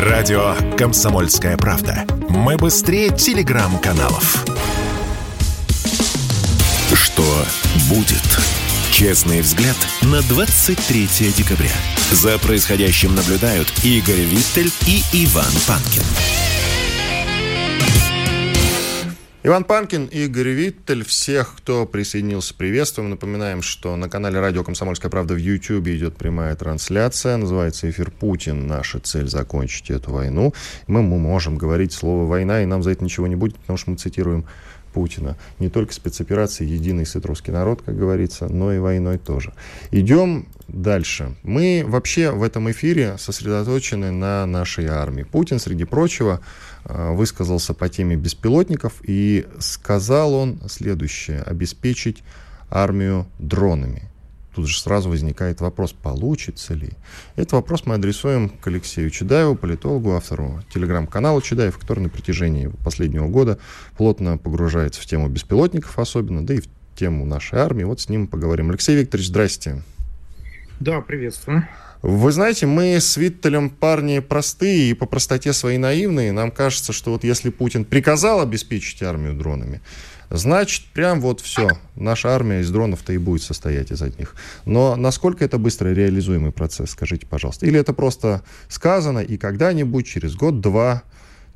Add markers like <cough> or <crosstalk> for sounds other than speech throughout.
Радио «Комсомольская правда». Мы быстрее телеграм-каналов. Что будет? Честный взгляд на 23 декабря. За происходящим наблюдают Игорь Виттель и Иван Панкин. Иван Панкин, Игорь Виттель. Всех, кто присоединился, приветствуем. Напоминаем, что на канале Радио «Комсомольская правда» в YouTube идет прямая трансляция. Называется «Эфир Путин. Наша цель – закончить эту войну». Мы, мы можем говорить слово «война», и нам за это ничего не будет, потому что мы цитируем Путина. Не только спецоперации «Единый сыт русский народ», как говорится, но и войной тоже. Идем дальше. Мы вообще в этом эфире сосредоточены на нашей армии. Путин, среди прочего, высказался по теме беспилотников и сказал он следующее. Обеспечить армию дронами. Тут же сразу возникает вопрос, получится ли. Этот вопрос мы адресуем к Алексею Чедаеву, политологу, автору телеграм-канала Чедаев, который на протяжении последнего года плотно погружается в тему беспилотников особенно, да и в тему нашей армии. Вот с ним поговорим. Алексей Викторович, здрасте. Да, приветствую. Вы знаете, мы с Виттелем парни простые и по простоте своей наивные. Нам кажется, что вот если Путин приказал обеспечить армию дронами, значит, прям вот все, наша армия из дронов-то и будет состоять из одних. Но насколько это быстро реализуемый процесс, скажите, пожалуйста? Или это просто сказано, и когда-нибудь, через год-два,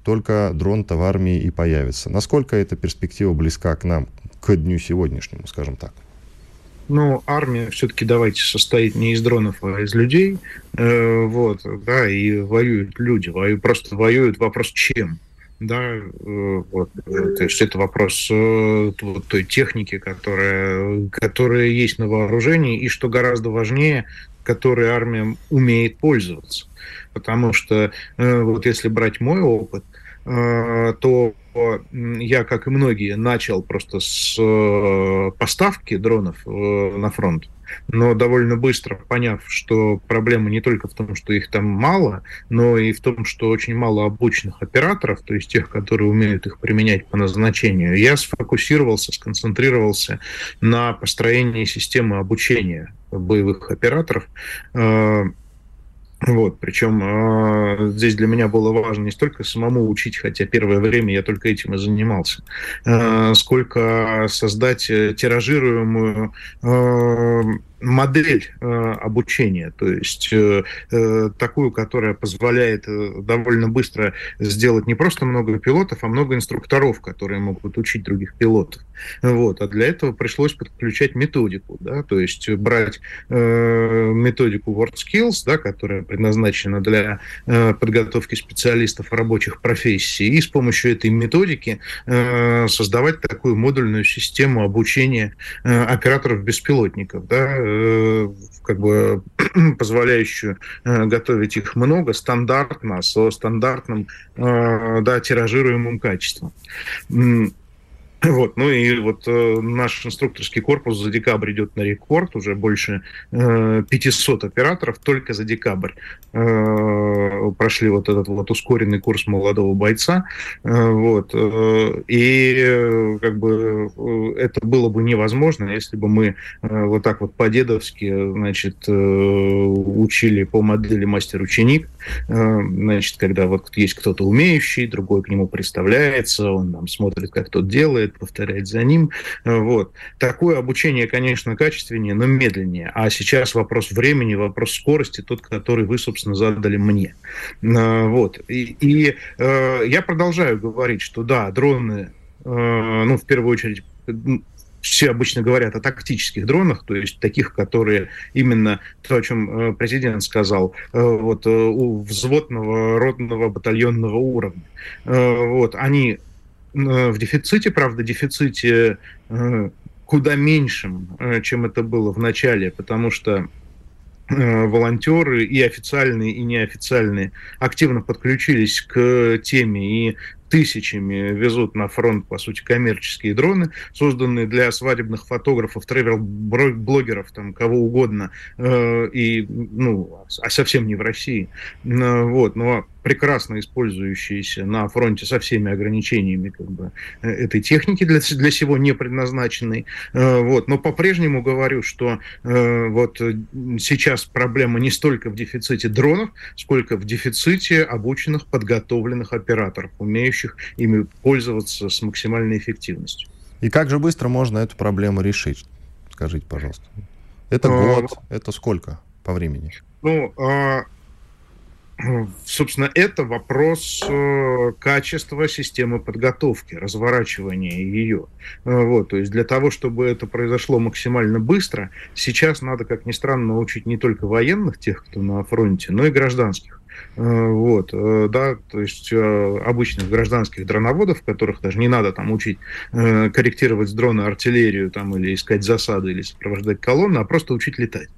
только дрон-то в армии и появится? Насколько эта перспектива близка к нам, к дню сегодняшнему, скажем так? Ну, армия все-таки, давайте, состоит не из дронов, а из людей. Э, вот, да, и воюют люди. Воюют, просто воюют вопрос чем. Да, э, вот, то есть это вопрос э, той техники, которая, которая есть на вооружении, и что гораздо важнее, которой армия умеет пользоваться. Потому что э, вот если брать мой опыт, э, то я, как и многие, начал просто с э, поставки дронов э, на фронт, но довольно быстро поняв, что проблема не только в том, что их там мало, но и в том, что очень мало обученных операторов, то есть тех, которые умеют их применять по назначению, я сфокусировался, сконцентрировался на построении системы обучения боевых операторов, э, вот, причем э, здесь для меня было важно не столько самому учить, хотя первое время я только этим и занимался, э, сколько создать тиражируемую э, модель э, обучения, то есть э, э, такую, которая позволяет довольно быстро сделать не просто много пилотов, а много инструкторов, которые могут учить других пилотов. Вот. А для этого пришлось подключать методику, да, то есть брать методику WorldSkills, да, которая предназначена для подготовки специалистов рабочих профессий, и с помощью этой методики создавать такую модульную систему обучения операторов беспилотников, да, как бы <clears throat> позволяющую э, готовить их много, стандартно, со стандартным э, да, тиражируемым качеством. Вот, ну и вот э, наш инструкторский корпус за декабрь идет на рекорд, уже больше э, 500 операторов только за декабрь. Э, прошли вот этот вот ускоренный курс молодого бойца, э, вот, э, и э, как бы э, это было бы невозможно, если бы мы э, вот так вот по-дедовски, значит, э, учили по модели мастер-ученик, э, значит, когда вот есть кто-то умеющий, другой к нему представляется, он там смотрит, как тот делает, повторять за ним. Вот. Такое обучение, конечно, качественнее, но медленнее. А сейчас вопрос времени, вопрос скорости, тот, который вы, собственно, задали мне. А, вот. И, и э, я продолжаю говорить, что да, дроны, э, ну, в первую очередь, все обычно говорят о тактических дронах, то есть таких, которые именно то, о чем э, президент сказал, вот у взводного, родного, батальонного уровня. Вот, они в дефиците, правда, дефиците э, куда меньшим, э, чем это было в начале, потому что волонтеры и официальные, и неофициальные активно подключились к теме и тысячами везут на фронт, по сути, коммерческие дроны, созданные для свадебных фотографов, тревел-блогеров, там, кого угодно, э, и, ну, а совсем не в России. Э, вот, но прекрасно использующиеся на фронте со всеми ограничениями как бы, э, этой техники для, для всего не предназначенной. Э, вот. Но по-прежнему говорю, что вот сейчас проблема не столько в дефиците дронов, сколько в дефиците обученных, подготовленных операторов, умеющих ими пользоваться с максимальной эффективностью. И как же быстро можно эту проблему решить? Скажите, пожалуйста. Это год, это сколько по времени? Ну, а, собственно, это вопрос э, качества системы подготовки, разворачивания ее. Э, вот, то есть для того, чтобы это произошло максимально быстро, сейчас надо, как ни странно, научить не только военных, тех, кто на фронте, но и гражданских. Э, вот, да, то есть обычных гражданских дроноводов, которых даже не надо там учить корректировать с дрона артиллерию там, или искать засады, или сопровождать колонны, а просто учить летать.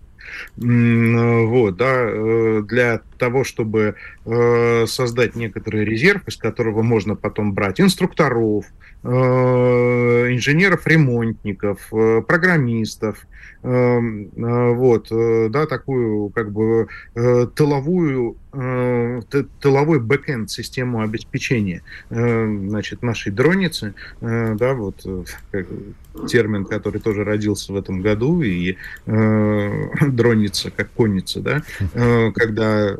Вот, да, э, для того, чтобы э, создать некоторый резерв, из которого можно потом брать инструкторов, э, инженеров-ремонтников, программистов, э, вот, э, да, такую как бы э, тыловую, тыловой бэкенд систему обеспечения, значит, нашей дроницы, да, вот термин, который тоже родился в этом году, и дроница как конница, да, <laughs> когда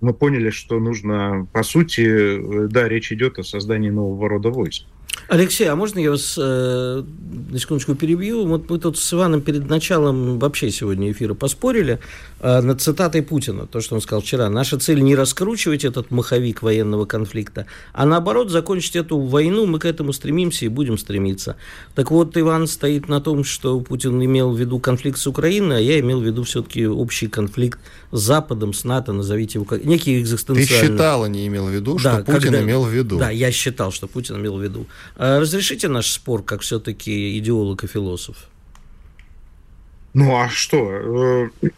мы поняли, что нужно, по сути, да, речь идет о создании нового рода войск. Алексей, а можно я вас э, на секундочку перебью? Вот мы тут с Иваном перед началом вообще сегодня эфира поспорили э, над цитатой Путина, то, что он сказал вчера. Наша цель не раскручивать этот маховик военного конфликта, а наоборот закончить эту войну. Мы к этому стремимся и будем стремиться. Так вот, Иван стоит на том, что Путин имел в виду конфликт с Украиной, а я имел в виду все-таки общий конфликт с Западом, с НАТО, назовите его как некий экзистенциальный. Ты считал, а не имел в виду, да, что Путин когда... имел в виду. Да, я считал, что Путин имел в виду. А разрешите наш спор, как все-таки идеолог и философ? Ну а что? Э,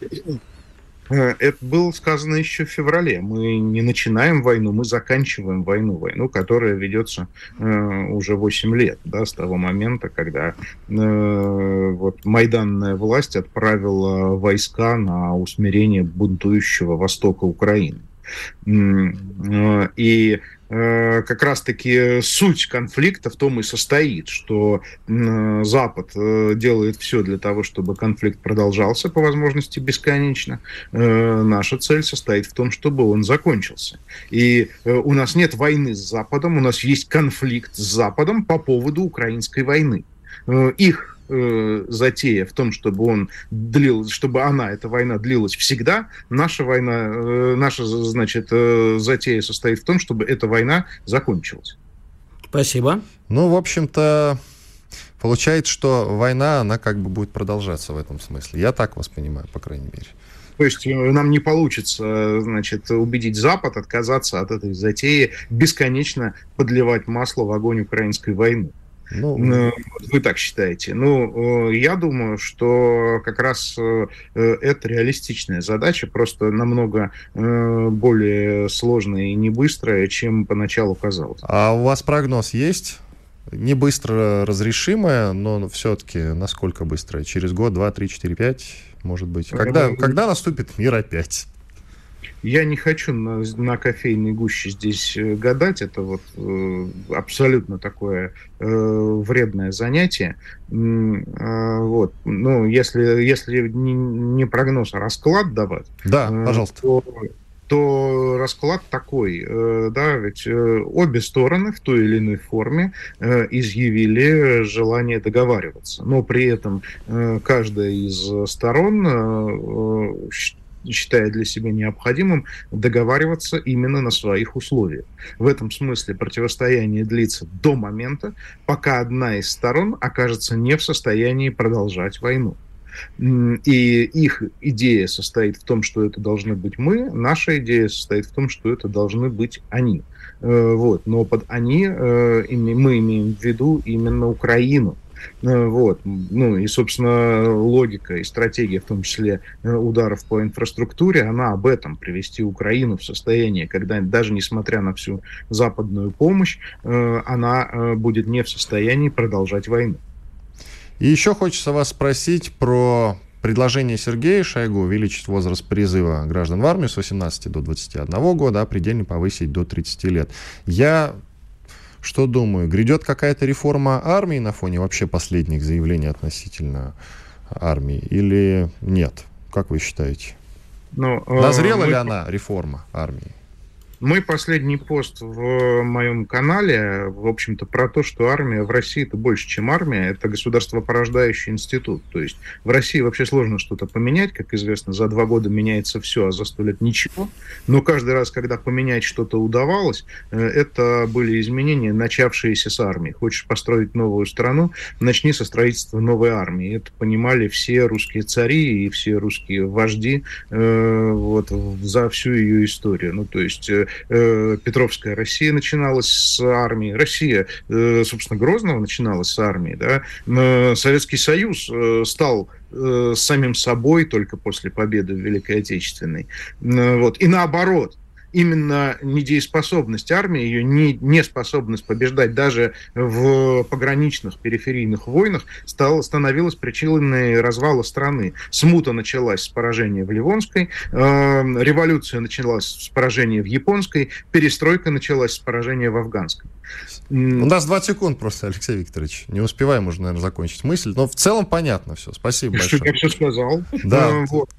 э, это было сказано еще в феврале. Мы не начинаем войну, мы заканчиваем войну. Войну, которая ведется э, уже 8 лет, да, с того момента, когда э, вот майданная власть отправила войска на усмирение бунтующего востока Украины. Э, и как раз-таки суть конфликта в том и состоит, что Запад э, делает все для того, чтобы конфликт продолжался по возможности бесконечно. Э, наша цель состоит в том, чтобы он закончился. И у нас нет войны с Западом, у нас есть конфликт с Западом по поводу украинской войны. Их э, затея в том, чтобы он длил, чтобы она, эта война длилась всегда, наша война, э, наша, значит, э, затея состоит в том, чтобы эта война закончилась. Спасибо. Ну, в общем-то, получается, что война, она как бы будет продолжаться в этом смысле. Я так вас понимаю, по крайней мере. То есть э, нам не получится, значит, убедить Запад отказаться от этой затеи, бесконечно подливать масло в огонь украинской войны. Ну, ну вы так считаете. Ну, э, я думаю, что как раз э, это реалистичная задача, просто намного э, более сложная и не быстрая, чем поначалу казалось. А у вас прогноз есть? Не быстро разрешимая, но все-таки насколько быстрая? Через год, два, три, четыре, пять, может быть? Когда, когда наступит мир опять? Я не хочу на, на кофейной гуще здесь э, гадать, это вот э, абсолютно такое э, вредное занятие. Э, вот. Ну, если, если не, не прогноз, а расклад давать, да, э, пожалуйста. то, то расклад такой, э, да, ведь э, обе стороны в той или иной форме изъявили желание договариваться, но при этом каждая из сторон считает для себя необходимым договариваться именно на своих условиях. В этом смысле противостояние длится до момента, пока одна из сторон окажется не в состоянии продолжать войну. И их идея состоит в том, что это должны быть мы, наша идея состоит в том, что это должны быть они. Э, вот. Но под они э, мы имеем в виду именно Украину. Вот. Ну и, собственно, логика и стратегия, в том числе ударов по инфраструктуре, она об этом, привести Украину в состояние, когда даже несмотря на всю западную помощь, она будет не в состоянии продолжать войну. И еще хочется вас спросить про предложение Сергея Шойгу увеличить возраст призыва граждан в армию с 18 до 21 года, а предельно повысить до 30 лет. Я что думаю, грядет какая-то реформа армии на фоне вообще последних заявлений относительно армии или нет? Как вы считаете? Ну, Назрела э, мы... ли она, реформа армии? Мой последний пост в моем канале, в общем-то, про то, что армия в России это больше, чем армия, это государство порождающий институт. То есть в России вообще сложно что-то поменять, как известно, за два года меняется все, а за сто лет ничего. Но каждый раз, когда поменять что-то удавалось, э, это были изменения, начавшиеся с армии. Хочешь построить новую страну, начни со строительства новой армии. Это понимали все русские цари и все русские вожди э, вот, за всю ее историю. Ну, то есть э, э, Петровская Россия начиналась с армии, Россия, э, собственно, Грозного начиналась с армии, да, э, Советский Союз э, стал э, самим собой только после победы в Великой Отечественной. Э, вот. И наоборот, именно недееспособность армии, ее не, неспособность побеждать даже в пограничных периферийных войнах стала, становилась причиной развала страны. Смута началась с поражения в Ливонской, э, революция началась с поражения в Японской, перестройка началась с поражения в Афганской. У нас 20 секунд просто, Алексей Викторович. Не успеваем уже, наверное, закончить мысль. Но в целом понятно все. Спасибо большое. Что я все сказал. Да. Э, вот.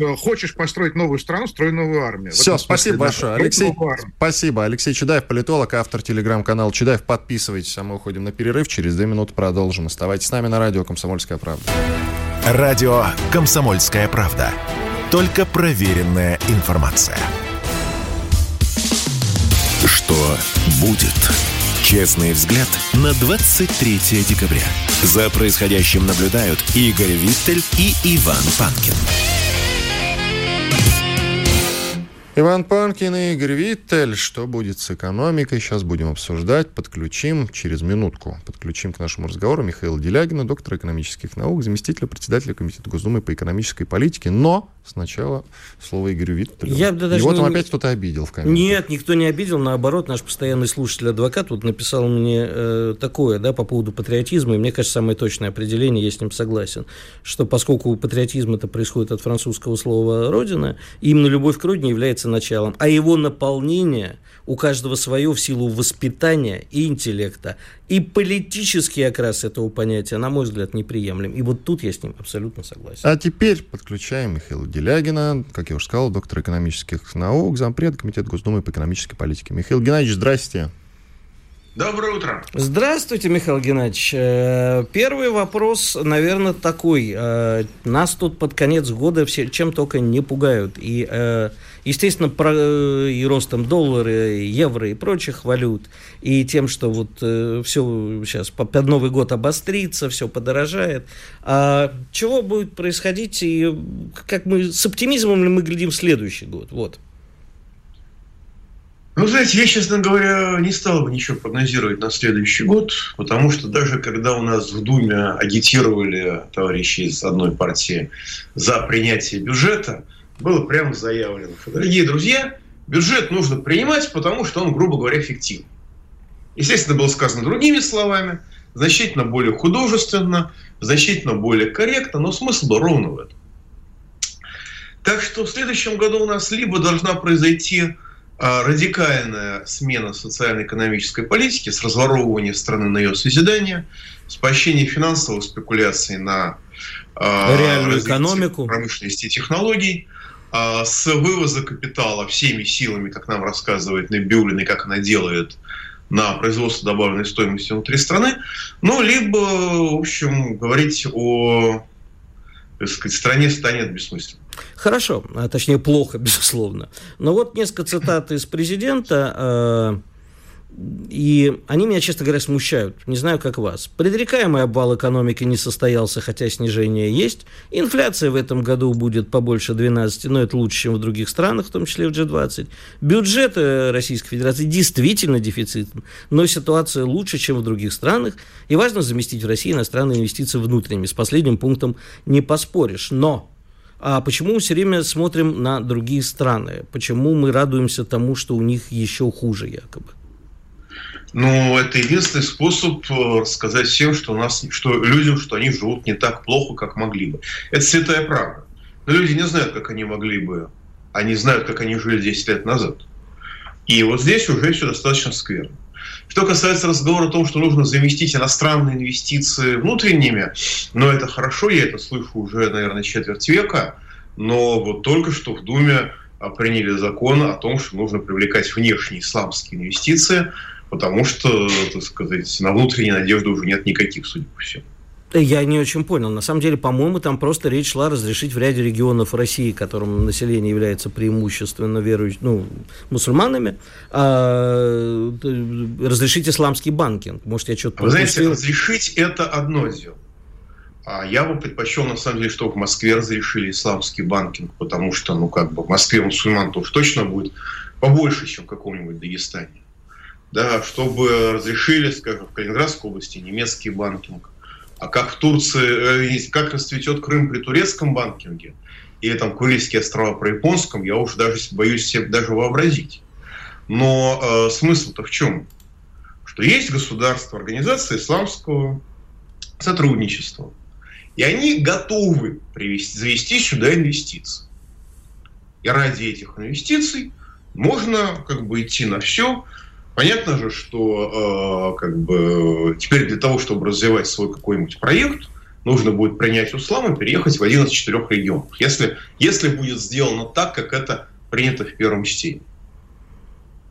Э, хочешь построить новую страну, строй новую армию. Все, спасибо большое. Алексей, спасибо. Алексей Чудаев, политолог, автор телеграм-канала Чудаев. Подписывайтесь, а мы уходим на перерыв. Через две минуты продолжим. Оставайтесь с нами на радио «Комсомольская правда». Радио «Комсомольская правда». Только проверенная информация. Что будет? Честный взгляд на 23 декабря. За происходящим наблюдают Игорь Виттель и Иван Панкин. Иван Панкин и Игорь Виттель. Что будет с экономикой? Сейчас будем обсуждать. Подключим через минутку. Подключим к нашему разговору Михаила Делягина, доктора экономических наук, заместителя председателя Комитета Госдумы по экономической политике. Но сначала слово Игорю Виттелю. Я даже Его не... там опять кто-то обидел в комментариях. Нет, никто не обидел. Наоборот, наш постоянный слушатель-адвокат вот написал мне э, такое да, по поводу патриотизма. И мне кажется, самое точное определение, я с ним согласен, что поскольку патриотизм это происходит от французского слова «родина», именно любовь к родине является началом, а его наполнение у каждого свое в силу воспитания и интеллекта. И политический окрас этого понятия, на мой взгляд, неприемлем. И вот тут я с ним абсолютно согласен. А теперь подключаем Михаила Делягина, как я уже сказал, доктор экономических наук, зампред Комитета Госдумы по экономической политике. Михаил Геннадьевич, здрасте. Доброе утро. Здравствуйте, Михаил Геннадьевич. Э, первый вопрос, наверное, такой. Э, нас тут под конец года все чем только не пугают. И, э, естественно, про, и ростом доллара, и евро и прочих валют, и тем, что вот все сейчас под Новый год обострится, все подорожает. А чего будет происходить, и как мы с оптимизмом ли мы глядим в следующий год? Вот. Ну, знаете, я, честно говоря, не стал бы ничего прогнозировать на следующий год, потому что даже когда у нас в Думе агитировали товарищи из одной партии за принятие бюджета, было прямо заявлено, что, дорогие друзья, бюджет нужно принимать, потому что он, грубо говоря, эффективен. Естественно, было сказано другими словами, значительно более художественно, значительно более корректно, но смысл был ровно в этом. Так что в следующем году у нас либо должна произойти радикальная смена социально-экономической политики с разворовывания страны на ее созидание, с поощрения финансовых спекуляций на а, реальную экономику, промышленности и технологий, а, с вывоза капитала всеми силами, как нам рассказывает Набиулин, и как она делает на производство добавленной стоимости внутри страны, ну, либо, в общем, говорить о так сказать, стране станет бессмысленно. Хорошо, а точнее плохо, <laughs> безусловно. Но вот несколько цитат из президента. и они меня, честно говоря, смущают. Не знаю, как вас. Предрекаемый обвал экономики не состоялся, хотя снижение есть. Инфляция в этом году будет побольше 12, но это лучше, чем в других странах, в том числе в G20. Бюджет э, Российской Федерации действительно дефицитен, но ситуация лучше, чем в других странах. И важно заместить в России иностранные инвестиции внутренними. С последним пунктом не поспоришь. Но а почему мы все время смотрим на другие страны? Почему мы радуемся тому, что у них еще хуже якобы? Ну, это единственный способ э, рассказать всем, что, у нас, что людям, что они живут не так плохо, как могли бы. Это святая правда. Но люди не знают, как они могли бы. Они знают, как они жили 10 лет назад. И вот здесь уже все достаточно скверно. Что касается разговора о том, что нужно заместить иностранные инвестиции внутренними, но это хорошо, я это слышу уже, наверное, четверть века, но вот только что в Думе а, приняли закон о том, что нужно привлекать внешние исламские инвестиции, потому что, так сказать, на внутренней надежды уже нет никаких, судя по всему. Я не очень понял. На самом деле, по-моему, там просто речь шла разрешить в ряде регионов России, которым население является преимущественно верующими, ну, мусульманами, а, разрешить исламский банкинг. Может, я что-то Вы знаете, разрешить – это одно дело. А я бы предпочел, на самом деле, что в Москве разрешили исламский банкинг, потому что, ну, как бы, в Москве мусульман-то уж точно будет побольше, чем в каком-нибудь Дагестане. Да, чтобы разрешили, скажем, в Калининградской области немецкий банкинг, а как в Турции, э, как расцветет Крым при турецком банкинге, или там Курильские острова при японском, я уж даже боюсь себе даже вообразить. Но э, смысл-то в чем? Что есть государство, организация исламского сотрудничества, и они готовы привести, завести сюда инвестиции. И ради этих инвестиций можно как бы идти на все, Понятно же, что э, как бы теперь для того, чтобы развивать свой какой-нибудь проект, нужно будет принять услам и переехать в один из четырех регионов. Если, если будет сделано так, как это принято в первом чтении.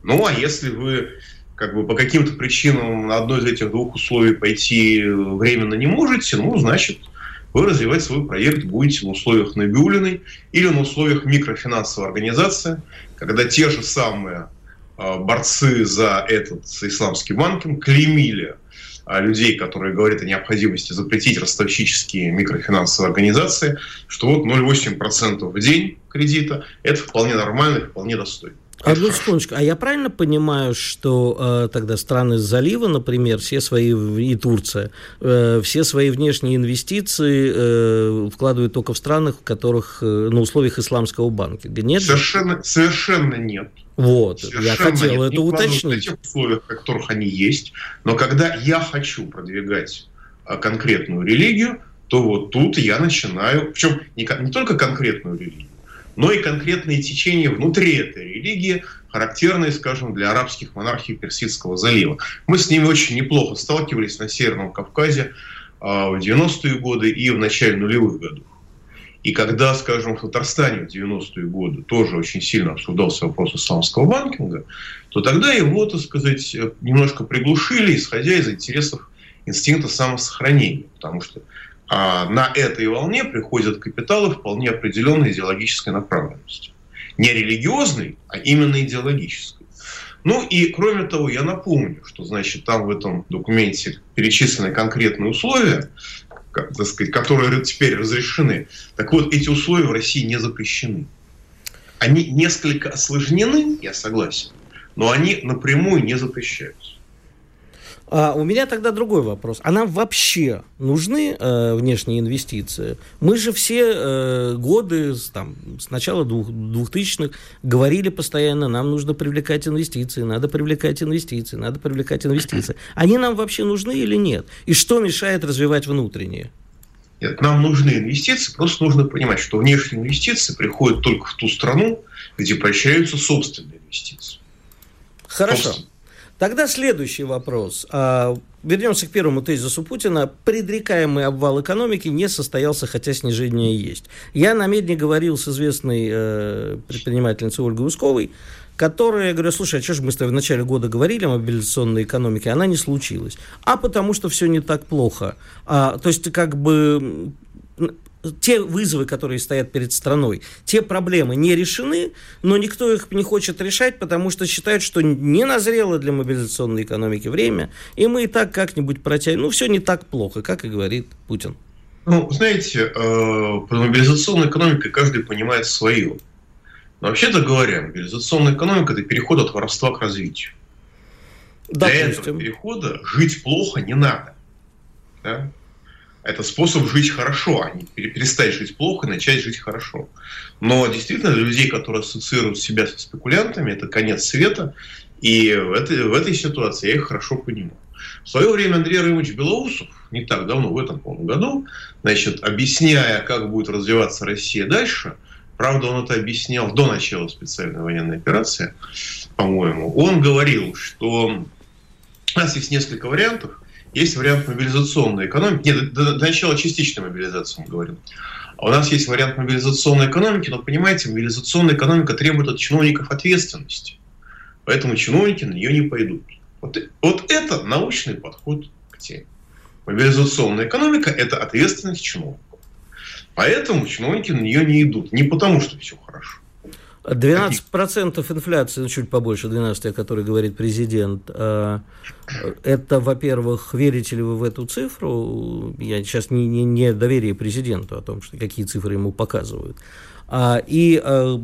Ну, а если вы как бы по каким-то причинам на одно из этих двух условий пойти временно не можете, ну, значит, вы развивать свой проект будете на условиях Набиулиной или на условиях микрофинансовой организации, когда те же самые Э, борцы за этот исламский банкинг клеймили э, людей, которые говорят о необходимости запретить ростовщические микрофинансовые организации, что вот 0,8% в день кредита – это вполне нормально вполне достойно. Одну секундочку. А я правильно понимаю, что э, тогда страны залива, например, все свои, и Турция, э, все свои внешние инвестиции э, вкладывают только в странах, в которых, э, на условиях исламского банка? Нет? Совершенно, совершенно нет. Вот, Совершенно я хотел нет. это уточнить. В тех условиях, в которых они есть. Но когда я хочу продвигать а, конкретную религию, то вот тут я начинаю, причем не, не только конкретную религию, но и конкретные течения внутри этой религии, характерные, скажем, для арабских монархий Персидского залива. Мы с ними очень неплохо сталкивались на Северном Кавказе а, в 90-е годы и в начале нулевых годов. И когда, скажем, в Татарстане в 90-е годы тоже очень сильно обсуждался вопрос исламского банкинга, то тогда его, так сказать, немножко приглушили, исходя из интересов инстинкта самосохранения. Потому что а на этой волне приходят капиталы вполне определенной идеологической направленности. Не религиозной, а именно идеологической. Ну и кроме того, я напомню, что значит там в этом документе перечислены конкретные условия, так сказать, которые теперь разрешены. Так вот, эти условия в России не запрещены. Они несколько осложнены, я согласен, но они напрямую не запрещаются. А у меня тогда другой вопрос. А нам вообще нужны э, внешние инвестиции? Мы же все э, годы, там, с начала двух, 2000-х, говорили постоянно, нам нужно привлекать инвестиции, надо привлекать инвестиции, надо привлекать инвестиции. Они нам вообще нужны или нет? И что мешает развивать внутренние? Нет, нам нужны инвестиции, просто нужно понимать, что внешние инвестиции приходят только в ту страну, где поощряются собственные инвестиции. Хорошо. Собственно. Тогда следующий вопрос. А, вернемся к первому тезису Путина. Предрекаемый обвал экономики не состоялся, хотя снижение есть. Я на медне говорил с известной э, предпринимательницей Ольгой Усковой, которая, я говорю, слушай, а что же мы с тобой в начале года говорили о мобилизационной экономике, она не случилась. А потому что все не так плохо. А, то есть, как бы те вызовы, которые стоят перед страной, те проблемы не решены, но никто их не хочет решать, потому что считают, что не назрело для мобилизационной экономики время, и мы и так как-нибудь протянем. Ну, все не так плохо, как и говорит Путин. Ну, знаете, э, под мобилизационной экономикой каждый понимает свое. Но вообще-то говоря, мобилизационная экономика – это переход от воровства к развитию. Допустим. Для этого перехода жить плохо не надо. Да? Это способ жить хорошо, а не перестать жить плохо и начать жить хорошо. Но действительно, для людей, которые ассоциируют себя со спекулянтами, это конец света. И в этой, в этой ситуации я их хорошо понимаю. В свое время Андрей Рымович Белоусов, не так давно, в этом по году, значит, объясняя, как будет развиваться Россия дальше, правда, он это объяснял до начала специальной военной операции, по-моему, он говорил, что у нас есть несколько вариантов. Есть вариант мобилизационной экономики. Нет, до, начала частичной мобилизации мы говорим. А у нас есть вариант мобилизационной экономики, но, понимаете, мобилизационная экономика требует от чиновников ответственности. Поэтому чиновники на нее не пойдут. Вот, вот это научный подход к теме. Мобилизационная экономика – это ответственность чиновников. Поэтому чиновники на нее не идут. Не потому, что все хорошо. 12% инфляции, ну чуть побольше 12, о которой говорит президент. А, это, во-первых, верите ли вы в эту цифру? Я сейчас не, не, не доверие президенту о том, что какие цифры ему показывают. А, и а,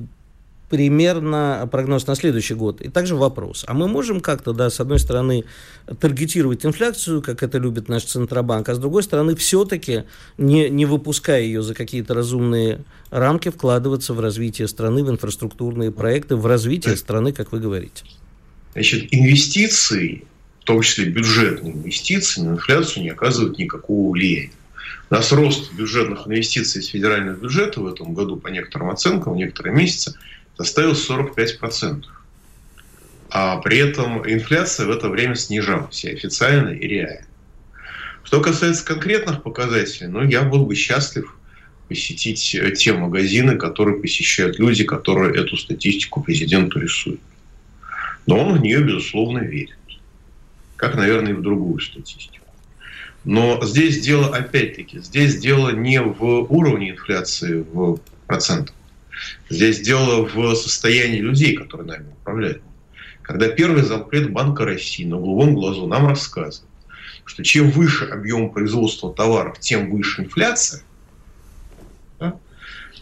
примерно прогноз на следующий год. И также вопрос. А мы можем как-то, да, с одной стороны, таргетировать инфляцию, как это любит наш Центробанк, а с другой стороны, все-таки, не, не выпуская ее за какие-то разумные рамки, вкладываться в развитие страны, в инфраструктурные проекты, в развитие страны, как вы говорите? Значит, инвестиции, в том числе бюджетные инвестиции, на инфляцию не оказывают никакого влияния. У нас рост бюджетных инвестиций из федерального бюджета в этом году, по некоторым оценкам, в некоторые месяцы, составил 45%. А при этом инфляция в это время снижалась и официально, и реально. Что касается конкретных показателей, ну, я был бы счастлив посетить э, те магазины, которые посещают люди, которые эту статистику президенту рисуют. Но он в нее, безусловно, верит. Как, наверное, и в другую статистику. Но здесь дело, опять-таки, здесь дело не в уровне инфляции в процентах. Здесь дело в состоянии людей, которые нами управляют. Когда первый зампред Банка России на голубом глазу нам рассказывает, что чем выше объем производства товаров, тем выше инфляция, да?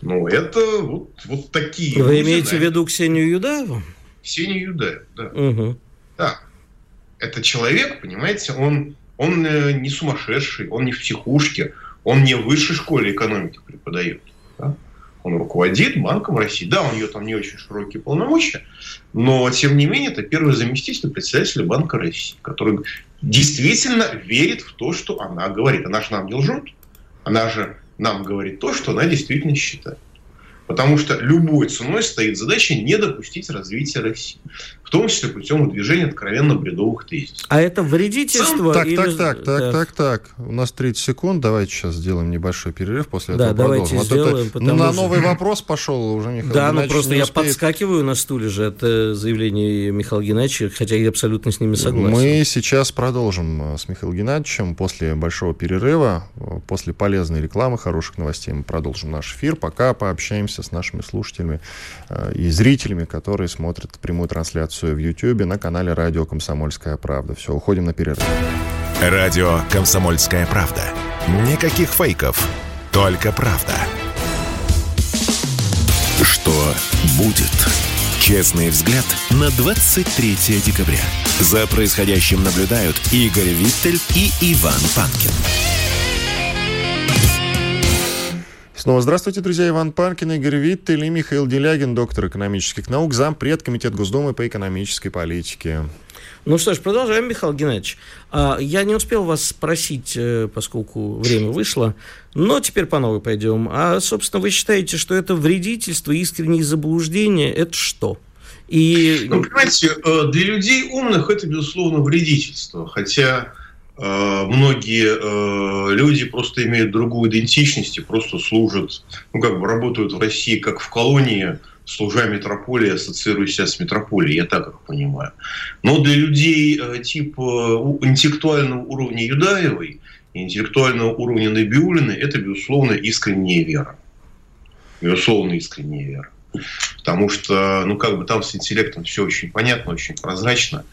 ну, это вот, вот такие... Вы имеете в виду Ксению Юдаеву? Ксению Юдаеву, да. Угу. Да. Это человек, понимаете, он, он э, не сумасшедший, он не в психушке, он не в высшей школе экономики преподает. Да? Он руководит Банком России. Да, у нее там не очень широкие полномочия, но, тем не менее, это первый заместитель председателя Банка России, который действительно верит в то, что она говорит. Она же нам не лжет. Она же нам говорит то, что она действительно считает. Потому что любой ценой стоит задача не допустить развития России. В том числе путем выдвижения откровенно бредовых тезисов. А это вредительство? Так, или... так, так, так, да. так, так. У нас 30 секунд. Давайте сейчас сделаем небольшой перерыв. После этого да, давайте продолжим. сделаем. А это, на новый вопрос пошел уже Михаил Да, ну просто я подскакиваю на стуле же от э, заявлений Михаила Геннадьевича, хотя я абсолютно с ними согласен. Мы сейчас продолжим э, с Михаилом Геннадьевичем после большого перерыва, э, после полезной рекламы, хороших новостей мы продолжим наш эфир. Пока пообщаемся с нашими слушателями и зрителями, которые смотрят прямую трансляцию в YouTube на канале Радио «Комсомольская правда». Все, уходим на перерыв. Радио «Комсомольская правда». Никаких фейков, только правда. Что будет? Честный взгляд на 23 декабря. За происходящим наблюдают Игорь Виттель и Иван Панкин. Снова здравствуйте, друзья. Иван Панкин, Игорь Виттель и Михаил Делягин, доктор экономических наук, зампред Комитет Госдумы по экономической политике. Ну что ж, продолжаем, Михаил Геннадьевич. А, я не успел вас спросить, э, поскольку время вышло, но теперь по новой пойдем. А, собственно, вы считаете, что это вредительство, искренние заблуждения, это что? И... Ну, понимаете, э, для людей умных это, безусловно, вредительство. Хотя многие э, люди просто имеют другую идентичность и просто служат, ну, как бы работают в России как в колонии, служа метрополии, ассоциируя себя с метрополией, я так их понимаю. Но для людей э, типа интеллектуального уровня Юдаевой интеллектуального уровня Набиулины, это, безусловно, искренняя вера. Безусловно, искренняя вера. Потому что, ну, как бы там с интеллектом все очень понятно, очень прозрачно.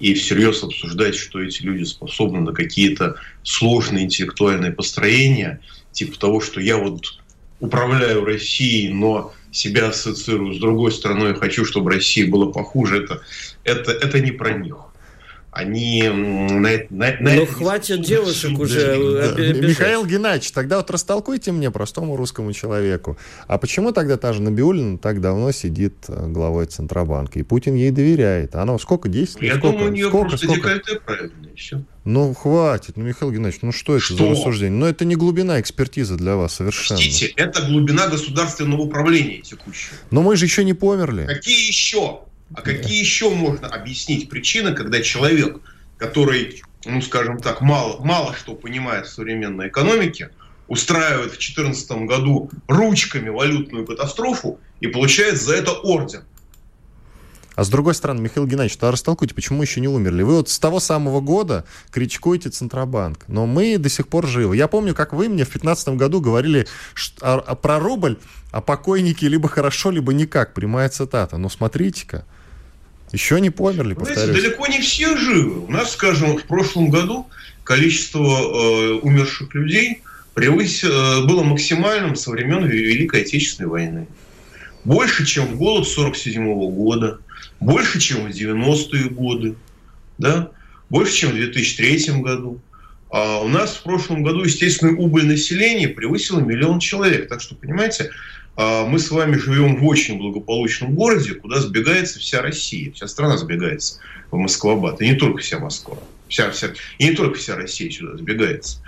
И всерьез обсуждать, что эти люди способны на какие-то сложные интеллектуальные построения, типа того, что я вот управляю Россией, но себя ассоциирую с другой страной хочу, чтобы Россия была похуже, это, это, это не про них они на, на, на Ну, хватит девушек уже да. Михаил Геннадьевич, тогда вот растолкуйте мне, простому русскому человеку, а почему тогда та же Набиулина так давно сидит э, главой Центробанка, и Путин ей доверяет? Она сколько, 10 лет? Я сколько, думаю, у нее сколько, просто сколько? декольте правильное, все. Ну, хватит, ну, Михаил Геннадьевич, ну что это Что? за рассуждение? Ну, это не глубина экспертизы для вас совершенно. Простите, это глубина государственного управления текущего. Но мы же еще не померли. Какие еще? А какие еще можно объяснить причины, когда человек, который, ну, скажем так, мало, мало что понимает в современной экономике, устраивает в 2014 году ручками валютную катастрофу и получает за это орден? А с другой стороны, Михаил Геннадьевич, то растолкуйте, почему еще не умерли? Вы вот с того самого года критикуете Центробанк, но мы до сих пор живы. Я помню, как вы мне в 2015 году говорили а, а про рубль, о покойнике либо хорошо, либо никак, прямая цитата. Но смотрите-ка, еще не померли, Знаете, повторюсь. далеко не все живы. У нас, скажем, в прошлом году количество э, умерших людей превысило, э, было максимальным со времен Великой Отечественной войны. Больше, чем в голод 47 года, больше, чем в 90-е годы, да? больше, чем в 2003 году. А у нас в прошлом году, естественно, убыль населения превысила миллион человек. Так что, понимаете, мы с вами живем в очень благополучном городе, куда сбегается вся Россия, вся страна сбегается в Москвабад, и не только вся Москва, вся, вся, и не только вся Россия сюда сбегается.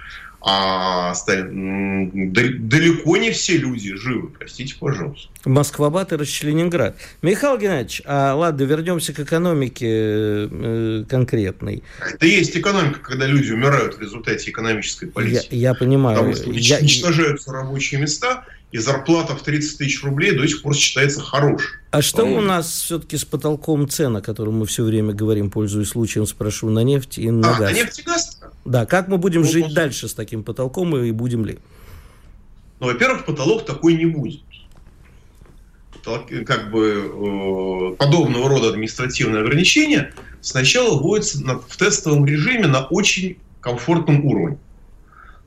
А далеко не все люди живы, простите, пожалуйста. Москва-Бат и Ленинград. Михаил Геннадьевич, а ладно, вернемся к экономике э, конкретной. Это есть экономика, когда люди умирают в результате экономической политики. Я, я понимаю. Потому что я, уничтожаются рабочие места, и зарплата в 30 тысяч рублей до сих пор считается хорошей. А что у нас все-таки с потолком цен, о котором мы все время говорим, пользуясь случаем, спрошу, на нефть и на а, газ? на нефть и газ? Да, как мы будем Ну, жить может- дальше с таким потолком и будем ли? Ну, во-первых, потолок такой не будет. Потолок- Как бы э, подобного рода административные ограничения сначала вводятся на- в тестовом режиме на очень комфортном уровне.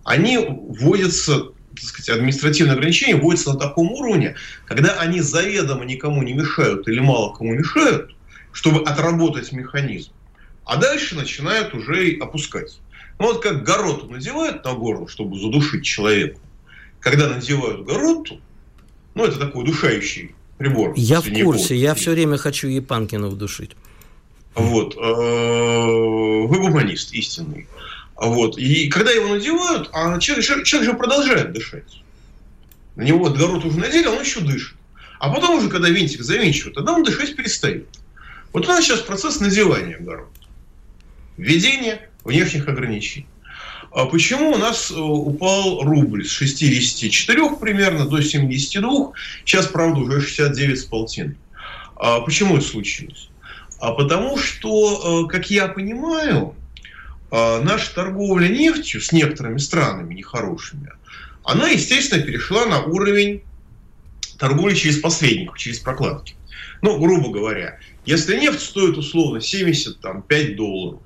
Они вводятся, так сказать, административные ограничения вводятся на таком уровне, когда они заведомо никому не мешают или мало кому мешают, чтобы отработать механизм. А дальше начинают уже и опускать. Ну вот как гороту надевают на горло, чтобы задушить человека. Когда надевают гороту, ну это такой удушающий прибор. Я в курсе, я все время хочу Епанкина вдушить. Вот. э, Вы гуманист истинный. Вот. И когда его надевают, а человек, человек- же продолжает дышать. На него вот город уже надели, он еще дышит. А потом уже, когда винтик завинчивают, тогда он дышать перестает. Вот у нас сейчас процесс надевания город. Введение внешних ограничений. А почему у нас э, упал рубль с 64 примерно до 72, сейчас, правда, уже 69 с полтиной. А почему это случилось? А потому что, э, как я понимаю, наша торговля нефтью с некоторыми странами нехорошими, она, естественно, перешла на уровень торговли через посредников, через прокладки. Ну, грубо говоря, если нефть стоит условно 75 долларов,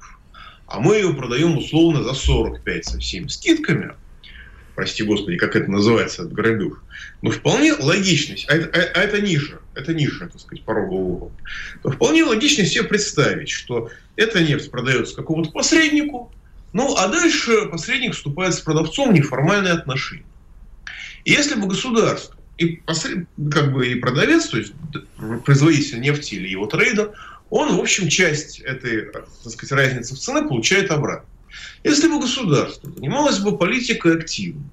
а мы ее продаем условно за 45 со всеми скидками, прости господи, как это называется, от грабеж, ну, вполне логично, а это, а- а это ниже, это ниже, так сказать, порогового уровня, то вполне логично себе представить, что эта нефть продается какому-то посреднику, ну, а дальше посредник вступает с продавцом в неформальные отношения. И если бы государство и посред- как бы и продавец, то есть производитель нефти или его трейдер, он, в общем, часть этой, так сказать, разницы в цене получает обратно. Если бы государство занималось бы политикой активно,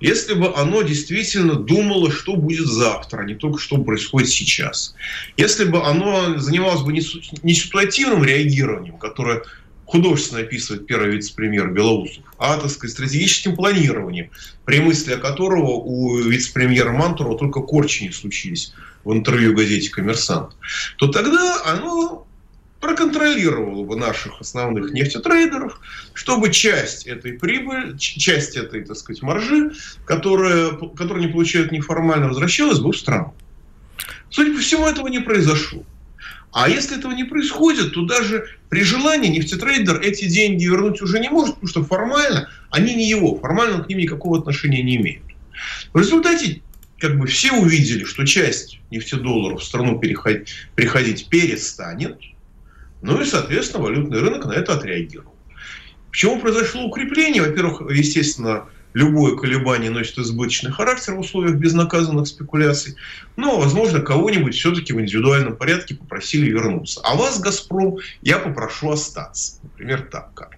если бы оно действительно думало, что будет завтра, а не только что происходит сейчас, если бы оно занималось бы не, ситуативным реагированием, которое художественно описывает первый вице-премьер Белоусов, а, так сказать, стратегическим планированием, при мысли о которого у вице-премьера Мантурова только корчи не случились в интервью газете «Коммерсант», то тогда оно проконтролировала бы наших основных нефтетрейдеров, чтобы часть этой прибыли, часть этой, так сказать, маржи, которая, которую они получают неформально, возвращалась бы в страну. Судя по всему, этого не произошло. А если этого не происходит, то даже при желании нефтетрейдер эти деньги вернуть уже не может, потому что формально они не его, формально он к ним никакого отношения не имеет. В результате как бы все увидели, что часть нефтедолларов в страну переходить, приходить перестанет, ну и, соответственно, валютный рынок на это отреагировал. Почему произошло укрепление? Во-первых, естественно, любое колебание носит избыточный характер в условиях безнаказанных спекуляций. Но, возможно, кого-нибудь все-таки в индивидуальном порядке попросили вернуться. А вас, «Газпром», я попрошу остаться. Например, так как.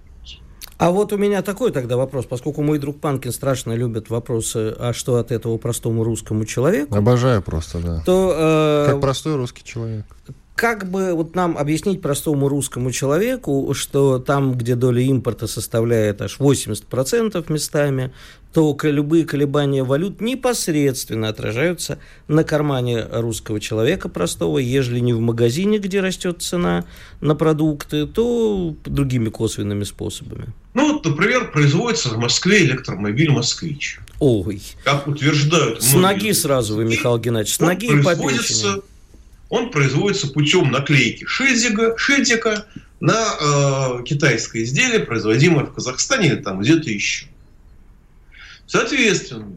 А вот у меня такой тогда вопрос, поскольку мой друг Панкин страшно любит вопросы, а что от этого простому русскому человеку? Обожаю просто, да. То, э, как простой русский человек как бы вот нам объяснить простому русскому человеку, что там, где доля импорта составляет аж 80% местами, то любые колебания валют непосредственно отражаются на кармане русского человека простого, ежели не в магазине, где растет цена на продукты, то другими косвенными способами. Ну, вот, например, производится в Москве электромобиль «Москвич». Ой. Как утверждают С ноги сразу вы, Михаил Геннадьевич, с ноги и по он производится путем наклейки шильдика, шильдика на э, китайское изделие, производимое в Казахстане или там где-то еще. Соответственно,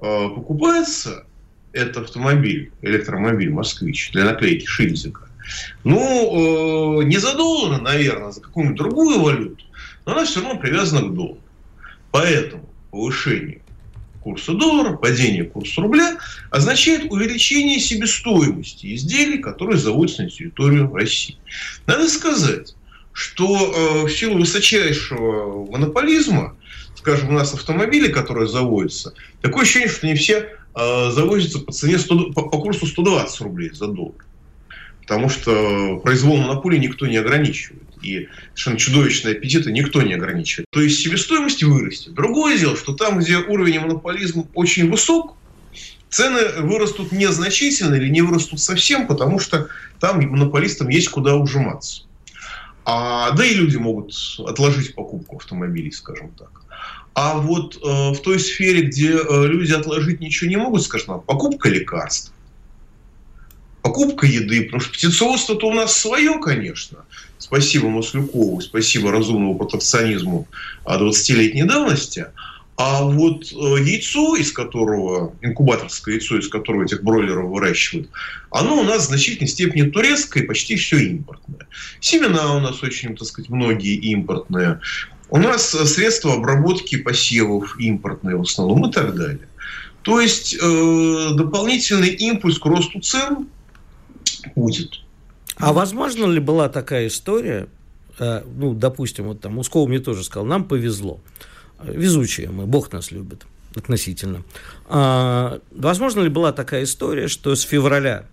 э, покупается этот автомобиль, электромобиль «Москвич» для наклейки шильдика, ну, э, не за доллары, наверное, за какую-нибудь другую валюту, но она все равно привязана к доллару. Поэтому повышение курса доллара, падение курса рубля означает увеличение себестоимости изделий, которые заводятся на территорию России. Надо сказать, что э, в силу высочайшего монополизма, скажем, у нас автомобили, которые заводятся, такое ощущение, что не все э, по цене 100, по, по курсу 120 рублей за доллар. Потому что произвол монополии никто не ограничивает и совершенно чудовищные аппетиты никто не ограничивает. То есть себестоимость вырастет. Другое дело, что там, где уровень монополизма очень высок, цены вырастут незначительно или не вырастут совсем, потому что там монополистам есть куда ужиматься. А, да и люди могут отложить покупку автомобилей, скажем так. А вот э, в той сфере, где э, люди отложить ничего не могут, скажем, покупка лекарств, покупка еды, потому что птицеводство-то у нас свое, конечно. Спасибо Маслюкову, спасибо разумному протекционизму 20-летней давности. А вот э, яйцо, из которого, инкубаторское яйцо, из которого этих бройлеров выращивают, оно у нас в значительной степени турецкое, почти все импортное. Семена у нас очень, так сказать, многие импортные. У нас э, средства обработки посевов импортные в основном и так далее. То есть э, дополнительный импульс к росту цен будет. А возможно ли была такая история, э, ну, допустим, вот там Усков мне тоже сказал, нам повезло. Везучие мы, Бог нас любит относительно. А, возможно ли была такая история, что с февраля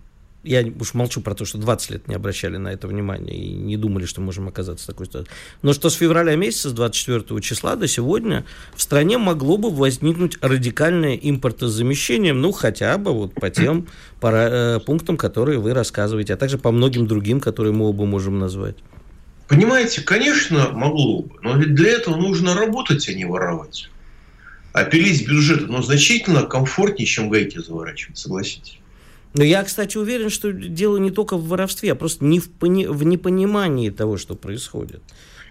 я уж молчу про то, что 20 лет не обращали на это внимания и не думали, что можем оказаться в такой ситуации. Но что с февраля месяца, с 24 числа до сегодня в стране могло бы возникнуть радикальное импортозамещение, ну, хотя бы вот по тем <clears throat> пара, э, пунктам, которые вы рассказываете, а также по многим другим, которые мы оба можем назвать. Понимаете, конечно, могло бы, но ведь для этого нужно работать, а не воровать. А пилить бюджет, но значительно комфортнее, чем гайки заворачивать, согласитесь. Но я, кстати, уверен, что дело не только в воровстве, а просто не в, пони... в непонимании того, что происходит.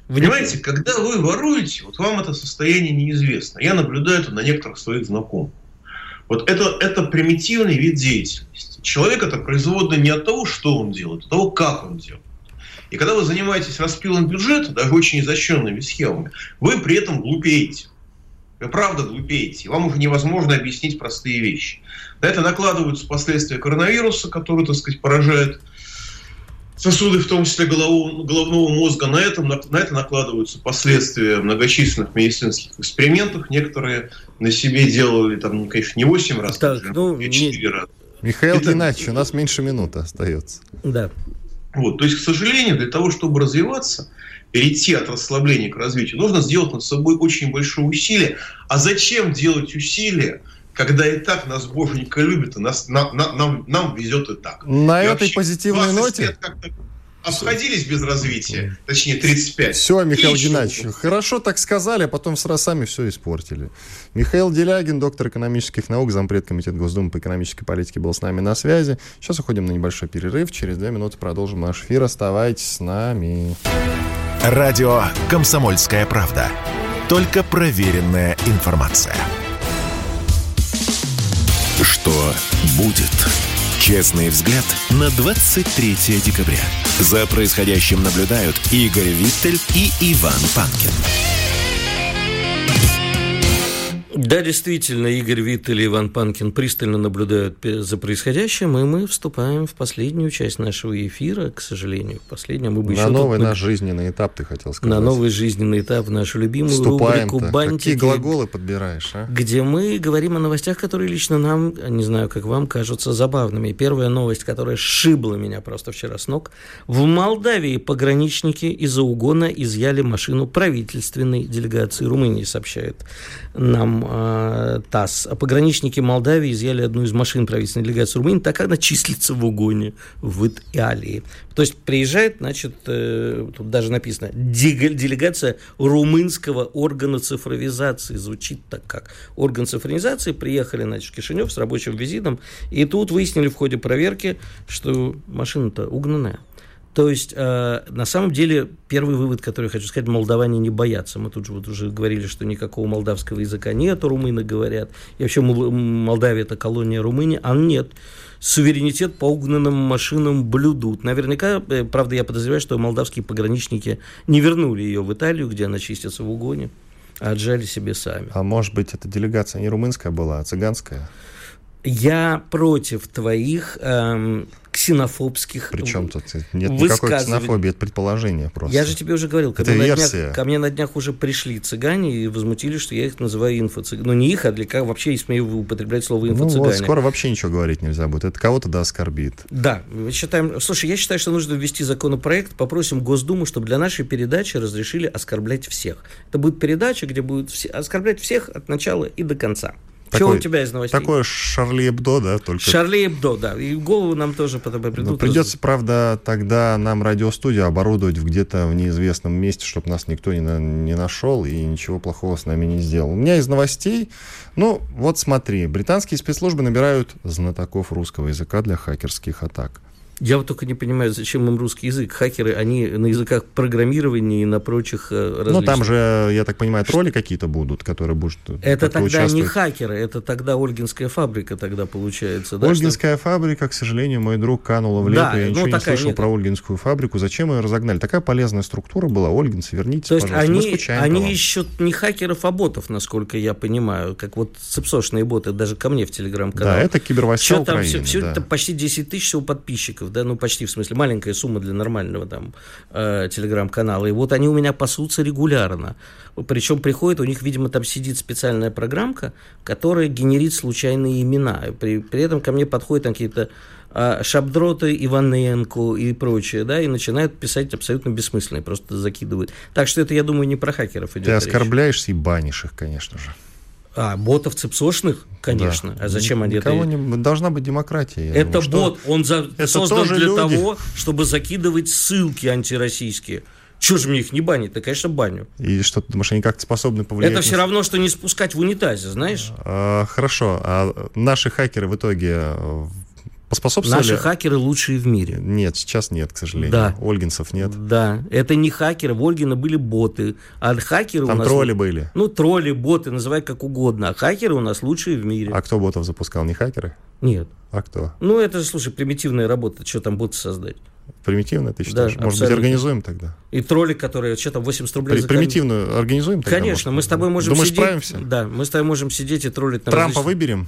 В Понимаете, не... когда вы воруете, вот вам это состояние неизвестно. Я наблюдаю это на некоторых своих знакомых. Вот это, это примитивный вид деятельности. Человек это производный не от того, что он делает, а от того, как он делает. И когда вы занимаетесь распилом бюджета, даже очень изощренными схемами, вы при этом глупеете. Вы правда глупеете. Вам уже невозможно объяснить простые вещи. На это накладываются последствия коронавируса, который, так сказать, поражает сосуды, в том числе голову, головного мозга. На, этом, на, на это накладываются последствия многочисленных медицинских экспериментов. Некоторые на себе делали, там, конечно, не 8 раз, так, а ну, 4 не... раза. Михаил это... Геннадьевич, у нас меньше минуты остается. Да. Вот, то есть, к сожалению, для того, чтобы развиваться, перейти от расслабления к развитию, нужно сделать над собой очень большое усилие. А зачем делать усилия, когда и так нас боженька любит, и нас, на, на, нам, нам везет и так. На и этой вообще, позитивной ноте... обходились без развития, точнее 35. Все, Михаил И еще Геннадьевич, хорошо так сказали, а потом с сами все испортили. Михаил Делягин, доктор экономических наук, зампред комитета Госдумы по экономической политике, был с нами на связи. Сейчас уходим на небольшой перерыв. Через две минуты продолжим наш эфир. Оставайтесь с нами. Радио «Комсомольская правда». Только проверенная информация. Что будет? Честный взгляд на 23 декабря. За происходящим наблюдают Игорь Виттель и Иван Панкин. Да, действительно, Игорь Виттель и Иван Панкин пристально наблюдают за происходящим, и мы вступаем в последнюю часть нашего эфира, к сожалению, в последнюю. Мы бы на новый тут... наш жизненный этап, ты хотел сказать. На новый жизненный этап, в нашу любимую Вступаем рубрику «Бантики». Какие глаголы подбираешь, а? Где мы говорим о новостях, которые лично нам, не знаю, как вам, кажутся забавными. Первая новость, которая сшибла меня просто вчера с ног. В Молдавии пограничники из-за угона изъяли машину правительственной делегации Румынии, сообщает нам э, ТАСС. Пограничники Молдавии изъяли одну из машин правительственной делегации Румынии, так она числится в угоне в Италии. То есть приезжает, значит, э, тут даже написано, делегация румынского органа цифровизации. Звучит так как. Орган цифровизации приехали, значит, в Кишинев с рабочим визитом, и тут выяснили в ходе проверки, что машина-то угнанная. То есть, э, на самом деле, первый вывод, который я хочу сказать, молдаване не боятся. Мы тут же вот уже говорили, что никакого молдавского языка нет, румыны говорят. И вообще Молдавия – это колония Румынии, а нет. Суверенитет по угнанным машинам блюдут. Наверняка, э, правда, я подозреваю, что молдавские пограничники не вернули ее в Италию, где она чистится в угоне, а отжали себе сами. А может быть, эта делегация не румынская была, а цыганская? Я против твоих эм, ксенофобских Причем тут нет никакой ксенофобии, это предположение просто. Я же тебе уже говорил, ко, это мне, версия. на днях, ко мне на днях уже пришли цыгане и возмутились, что я их называю инфо-цыгане. Ну, не их, а для как вообще я смею употреблять слово инфо-цыгане. Ну, вот скоро вообще ничего говорить нельзя будет. Это кого-то да оскорбит. Да, считаем... Слушай, я считаю, что нужно ввести законопроект, попросим Госдуму, чтобы для нашей передачи разрешили оскорблять всех. Это будет передача, где будут все... оскорблять всех от начала и до конца. Что у тебя из новостей? Такое Шарли Эбдо, да? Только... Шарли Эбдо, да. И голову нам тоже потом придут. Но придется, правда, тогда нам радиостудию оборудовать где-то в неизвестном месте, чтобы нас никто не, на, не нашел и ничего плохого с нами не сделал. У меня из новостей, ну, вот смотри, британские спецслужбы набирают знатоков русского языка для хакерских атак. Я вот только не понимаю, зачем им русский язык. Хакеры, они на языках программирования и на прочих различных... Э, ну, там же, я так понимаю, тролли какие-то будут, которые будут Это тогда участвовать. не хакеры, это тогда Ольгинская фабрика тогда получается. Да, Ольгинская что... фабрика, к сожалению, мой друг канула в лету. Да, я ну, ничего не слышал нет. про Ольгинскую фабрику. Зачем ее разогнали? Такая полезная структура была. Ольгинцы, вернитесь, То есть. Они, они ищут не хакеров, а ботов, насколько я понимаю. Как вот цепсошные боты, даже ко мне в Телеграм-канал. Да, это кибервойска Украины. Там все, все да. это почти 10 тысяч всего подписчиков, да, ну почти в смысле маленькая сумма для нормального там э, телеграм-канала. И вот они у меня пасутся регулярно. Причем приходит, у них, видимо, там сидит специальная программка, которая генерит случайные имена. При, при этом ко мне подходят какие-то э, Шабдроты, Иваненко и прочее, да, и начинают писать абсолютно бессмысленные, просто закидывают. Так что это, я думаю, не про хакеров идет Ты оскорбляешься речь. и банишь их, конечно же. А, ботов цепсошных? Конечно. Да. А зачем они это? Не... Должна быть демократия. Это думаю, бот. Он за... это создан для люди. того, чтобы закидывать ссылки антироссийские. Чего же мне их не банить? Да, конечно, баню. И что, ты думаешь, они как-то способны повлиять? Это все равно, что не спускать в унитазе, знаешь? А, хорошо. А наши хакеры в итоге Поспособствовали... Наши хакеры лучшие в мире. Нет, сейчас нет, к сожалению. Да. Ольгинцев нет. Да, это не хакеры. В Ольгина были боты. А хакеры Там у нас... тролли были. Ну, тролли, боты, называй как угодно. А хакеры у нас лучшие в мире. А кто ботов запускал? Не хакеры? Нет. А кто? Ну, это же, слушай, примитивная работа. Что там боты создать? Примитивно, ты считаешь? Да, Может быть, организуем тогда? И троллик, который что там, 80 рублей При, за Примитивную организуем тогда? Конечно, может? мы с тобой можем Думаешь, сидеть... справимся? Да, мы с тобой можем сидеть и троллить Трампа различных... выберем?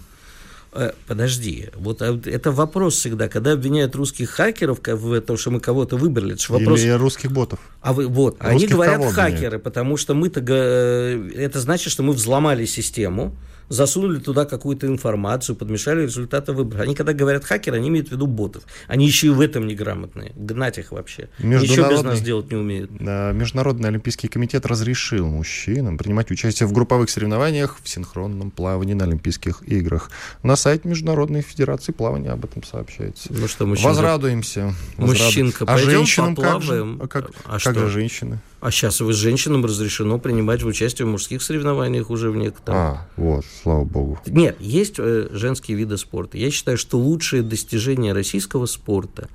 Э, подожди, вот а, это вопрос всегда, когда обвиняют русских хакеров в том, что мы кого-то выбрали, это вопрос... Или русских ботов. А вы, вот, русских они говорят хакеры, потому что мы-то, э, это значит, что мы взломали систему, засунули туда какую-то информацию, подмешали результаты выборов. Они когда говорят хакеры, они имеют в виду ботов. Они еще и в этом неграмотные. Гнать их вообще. Ничего без нас делать не умеют. Международный Олимпийский комитет разрешил мужчинам принимать участие в групповых соревнованиях в синхронном плавании на Олимпийских играх. На сайте Международной Федерации плавания об этом сообщается. Ну что, мужчина... Возрадуемся. Мужчинка, а женщинам поплаваем. как же, как, а как же женщины? А сейчас вы женщинам разрешено принимать в участие в мужских соревнованиях уже в некоторых. А, вот, слава богу. Нет, есть э, женские виды спорта. Я считаю, что лучшие достижения российского спорта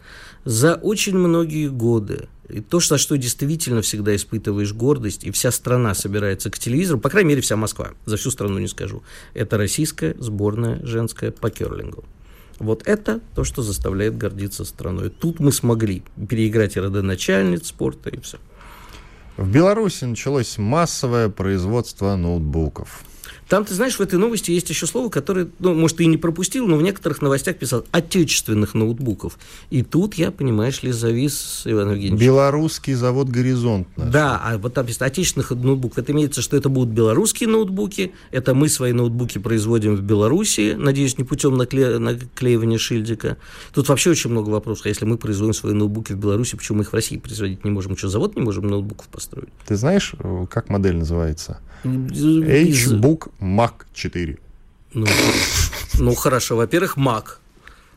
за очень многие годы и то, за что действительно всегда испытываешь гордость, и вся страна собирается к телевизору, по крайней мере, вся Москва, за всю страну не скажу, это российская сборная женская по керлингу. Вот это то, что заставляет гордиться страной. Тут мы смогли переиграть и родоначальниц спорта, и все. В Беларуси началось массовое производство ноутбуков. Там, ты знаешь, в этой новости есть еще слово, которое, ну, может, ты и не пропустил, но в некоторых новостях писал «отечественных ноутбуков». И тут я, понимаешь ли, завис, Иван Евгеньевич. Белорусский завод «Горизонт». Наш. Да, а вот там писано «отечественных ноутбуков». Это имеется, что это будут белорусские ноутбуки, это мы свои ноутбуки производим в Беларуси, надеюсь, не путем накле... наклеивания шильдика. Тут вообще очень много вопросов. А если мы производим свои ноутбуки в Беларуси, почему мы их в России производить не можем? Что, завод не можем ноутбуков построить? Ты знаешь, э, как модель называется? H-Book Mac 4. Ну, ну хорошо, во-первых, Mac.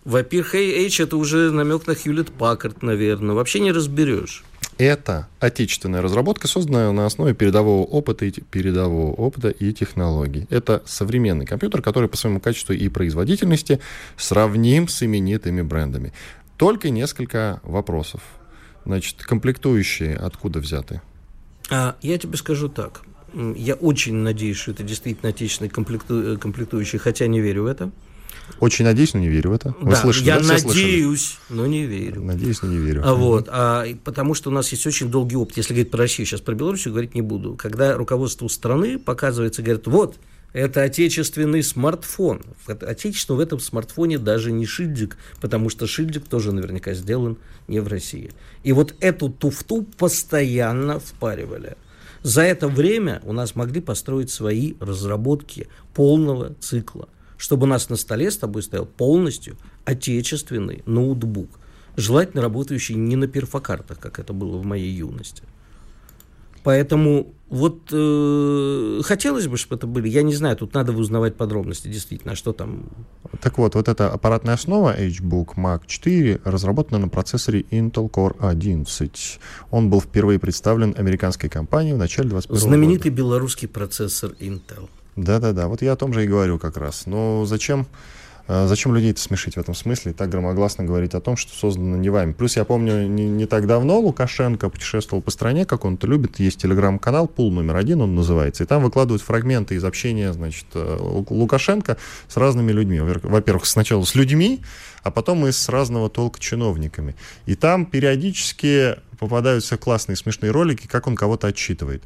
Во-первых, H это уже намек на Хьюлет Паккард, наверное. Вообще не разберешь. Это отечественная разработка, созданная на основе передового опыта и, передового опыта и технологий. Это современный компьютер, который по своему качеству и производительности сравним с именитыми брендами. Только несколько вопросов. Значит, комплектующие откуда взяты? А, я тебе скажу так. Я очень надеюсь, что это действительно отечественный комплекту... комплектующий, хотя не верю в это. Очень надеюсь, но не верю в это. Вы да, слышали, я да? надеюсь, но не верю. Надеюсь, но не верю. А, вот, а, потому что у нас есть очень долгий опыт. Если говорить про Россию, сейчас про Белоруссию говорить не буду. Когда руководство страны показывается, говорит, вот, это отечественный смартфон. Отечественного в этом смартфоне даже не шильдик, потому что шильдик тоже наверняка сделан не в России. И вот эту туфту постоянно впаривали. За это время у нас могли построить свои разработки полного цикла, чтобы у нас на столе с тобой стоял полностью отечественный ноутбук, желательно работающий не на перфокартах, как это было в моей юности. Поэтому вот э, хотелось бы, чтобы это были, я не знаю, тут надо узнавать подробности, действительно, а что там. Так вот, вот эта аппаратная основа HBook Mac 4 разработана на процессоре Intel Core 11. Он был впервые представлен американской компанией в начале 21 Знаменитый года. белорусский процессор Intel. Да-да-да, вот я о том же и говорю как раз. Но зачем зачем людей это смешить в этом смысле и так громогласно говорить о том, что создано не вами? Плюс я помню, не, не так давно Лукашенко путешествовал по стране, как он-то любит. Есть телеграм-канал, пул номер один он называется. И там выкладывают фрагменты из общения, значит, э, Лукашенко с разными людьми. Во-первых, сначала с людьми, а потом и с разного толка чиновниками. И там периодически попадаются классные смешные ролики, как он кого-то отчитывает.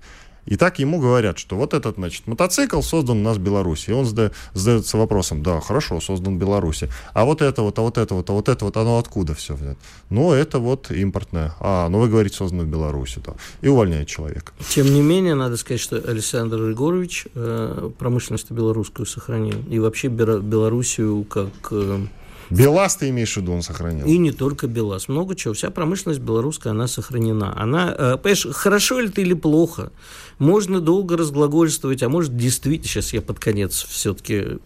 И так ему говорят, что вот этот, значит, мотоцикл создан у нас в Беларуси. И он зада, задается вопросом, да, хорошо, создан в Беларуси. А вот это вот, а вот это вот, а вот это вот, оно откуда все взято? Ну, это вот импортное. А, ну вы говорите, создано в Беларуси. Да. И увольняет человека. Тем не менее, надо сказать, что Александр Григорович э, промышленность белорусскую сохранил. И вообще Белоруссию как... Э, БелАЗ ты имеешь в виду, он сохранил? И не только БелАЗ. Много чего. Вся промышленность белорусская, она сохранена. Она, э, понимаешь, хорошо ли это или плохо? Можно долго разглагольствовать, а может действительно, сейчас я под конец все-таки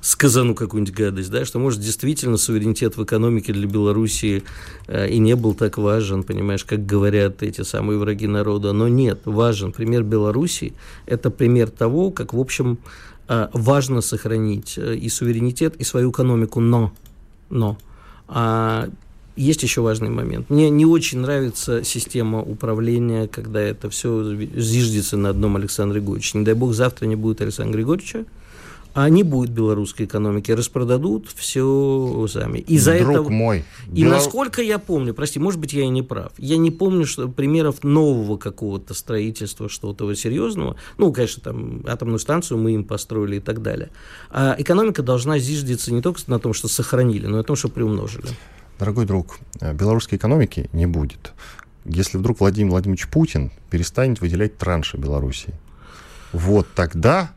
сказану какую-нибудь гадость, да, что, может, действительно суверенитет в экономике для Белоруссии э, и не был так важен, понимаешь, как говорят эти самые враги народа, но нет, важен. Пример Белоруссии – это пример того, как, в общем, э, важно сохранить э, и суверенитет, и свою экономику, но, но а есть еще важный момент. Мне не очень нравится система управления, когда это все зиждется на одном Александре Григорьевиче. Не дай бог, завтра не будет Александра Григорьевича, а не будет белорусской экономики, распродадут все сами. И за Друг это... мой. И Белор... насколько я помню, прости, может быть, я и не прав, я не помню что примеров нового какого-то строительства, что-то серьезного. Ну, конечно, там атомную станцию мы им построили и так далее. А экономика должна зиждиться не только на том, что сохранили, но и на том, что приумножили. Дорогой друг, э, белорусской экономики не будет, если вдруг Владимир Владимирович Путин перестанет выделять транши Белоруссии. Вот тогда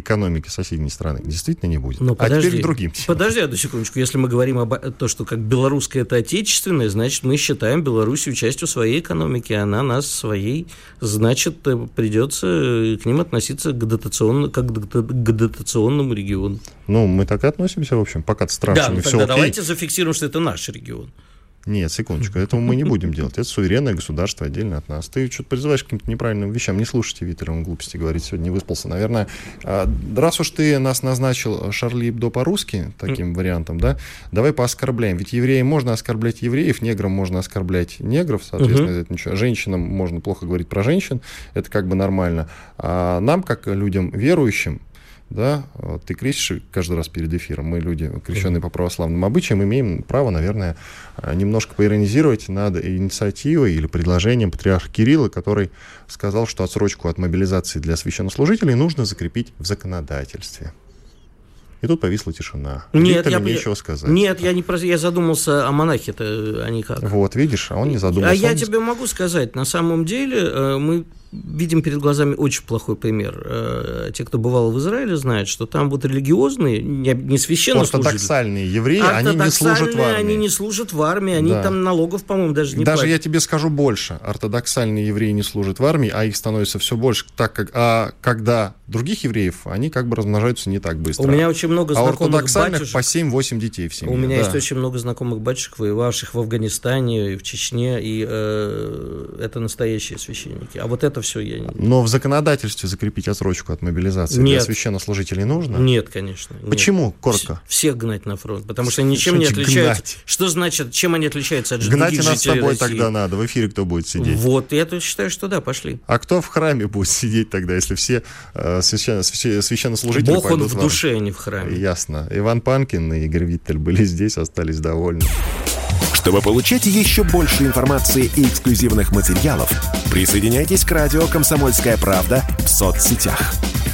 экономики соседней страны действительно не будет. Но а подожди, теперь к другим. Подожди одну секундочку. Если мы говорим об то, что как белорусское это отечественное, значит, мы считаем Белоруссию частью своей экономики, она нас своей, значит, э, придется к ним относиться к, дотационно, как к дотационному региону. Ну, мы так и относимся, в общем, пока с да, ну, тогда давайте зафиксируем, что это наш регион. Нет, секундочку, этого мы не будем делать. Это суверенное государство отдельно от нас. Ты что-то призываешь к каким-то неправильным вещам. Не слушайте Витера, он глупости говорит, сегодня не выспался. Наверное, а, раз уж ты нас назначил Шарли Ибдо по-русски, таким mm. вариантом, да, давай пооскорбляем. Ведь евреям можно оскорблять евреев, неграм можно оскорблять негров, соответственно, mm-hmm. это ничего. Женщинам можно плохо говорить про женщин, это как бы нормально. А нам, как людям верующим, да, ты крестишь каждый раз перед эфиром. Мы люди, крещенные по православным обычаям, имеем право, наверное, немножко поиронизировать над инициативой или предложением патриарха Кирилла, который сказал, что отсрочку от мобилизации для священнослужителей нужно закрепить в законодательстве. И тут повисла тишина. Нет, я, нечего сказать. Нет, я не про... я задумался о монахе-то, они как. Вот, видишь, а он не задумался. А я он... тебе могу сказать, на самом деле э, мы видим перед глазами очень плохой пример. Э, те, кто бывал в Израиле, знают, что там вот религиозные, не священнослужители. Ортодоксальные евреи, они не служат в армии. они не служат в армии, они да. там налогов, по-моему, даже не Даже платят. я тебе скажу больше. Ортодоксальные евреи не служат в армии, а их становится все больше, так как, а когда других евреев, они как бы размножаются не так быстро. У меня очень много а знакомых ортодоксальных по 7-8 детей в семье. У меня да. есть очень много знакомых батюшек, воевавших в Афганистане, и в Чечне, и э, это настоящие священники. А вот это все я не... Но в законодательстве закрепить отсрочку от мобилизации нет. для священнослужителей нужно? Нет, конечно. Почему? Нет. Коротко. Всех гнать на фронт, потому что ничем не отличаются. Гнать? Что значит, чем они отличаются от гнать других нас с тобой России? тогда надо. В эфире кто будет сидеть? Вот, я считаю, что да, пошли. А кто в храме будет сидеть тогда, если все э, священно, священнослужители Бог пойдут он в душе, а не в храме. Ясно. Иван Панкин и Игорь Виттель были здесь, остались довольны. Чтобы получать еще больше информации и эксклюзивных материалов, присоединяйтесь к радио «Комсомольская правда» в соцсетях.